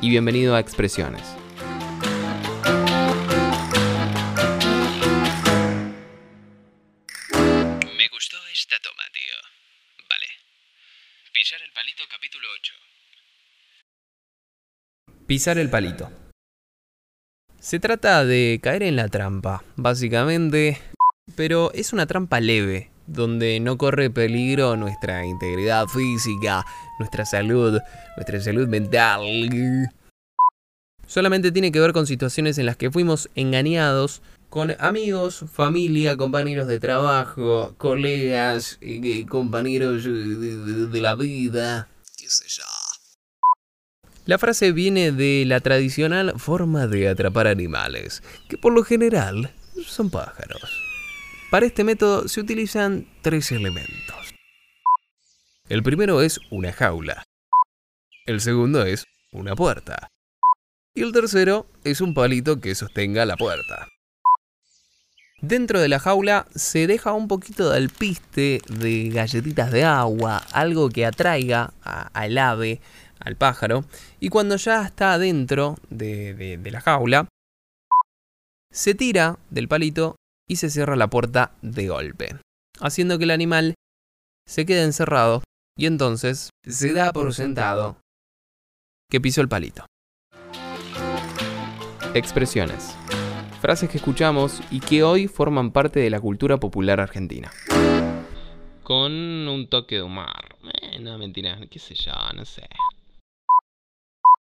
y bienvenido a Expresiones. Me gustó esta toma, tío. Vale. Pisar el palito capítulo 8. Pisar el palito. Se trata de caer en la trampa, básicamente, pero es una trampa leve, donde no corre peligro nuestra integridad física, nuestra salud, nuestra salud mental. Solamente tiene que ver con situaciones en las que fuimos engañados con amigos, familia, compañeros de trabajo, colegas, eh, compañeros eh, de la vida, qué sé yo. La frase viene de la tradicional forma de atrapar animales, que por lo general son pájaros. Para este método se utilizan tres elementos. El primero es una jaula. El segundo es una puerta. Y el tercero es un palito que sostenga la puerta. Dentro de la jaula se deja un poquito de alpiste de galletitas de agua, algo que atraiga al ave, al pájaro, y cuando ya está adentro de, de- de la jaula, se tira del palito y se cierra la puerta de golpe, haciendo que el animal se quede encerrado y entonces se da por sentado que pisó el palito. Expresiones. Frases que escuchamos y que hoy forman parte de la cultura popular argentina. Con un toque de humor. Eh, no, mentira, qué sé yo, no sé.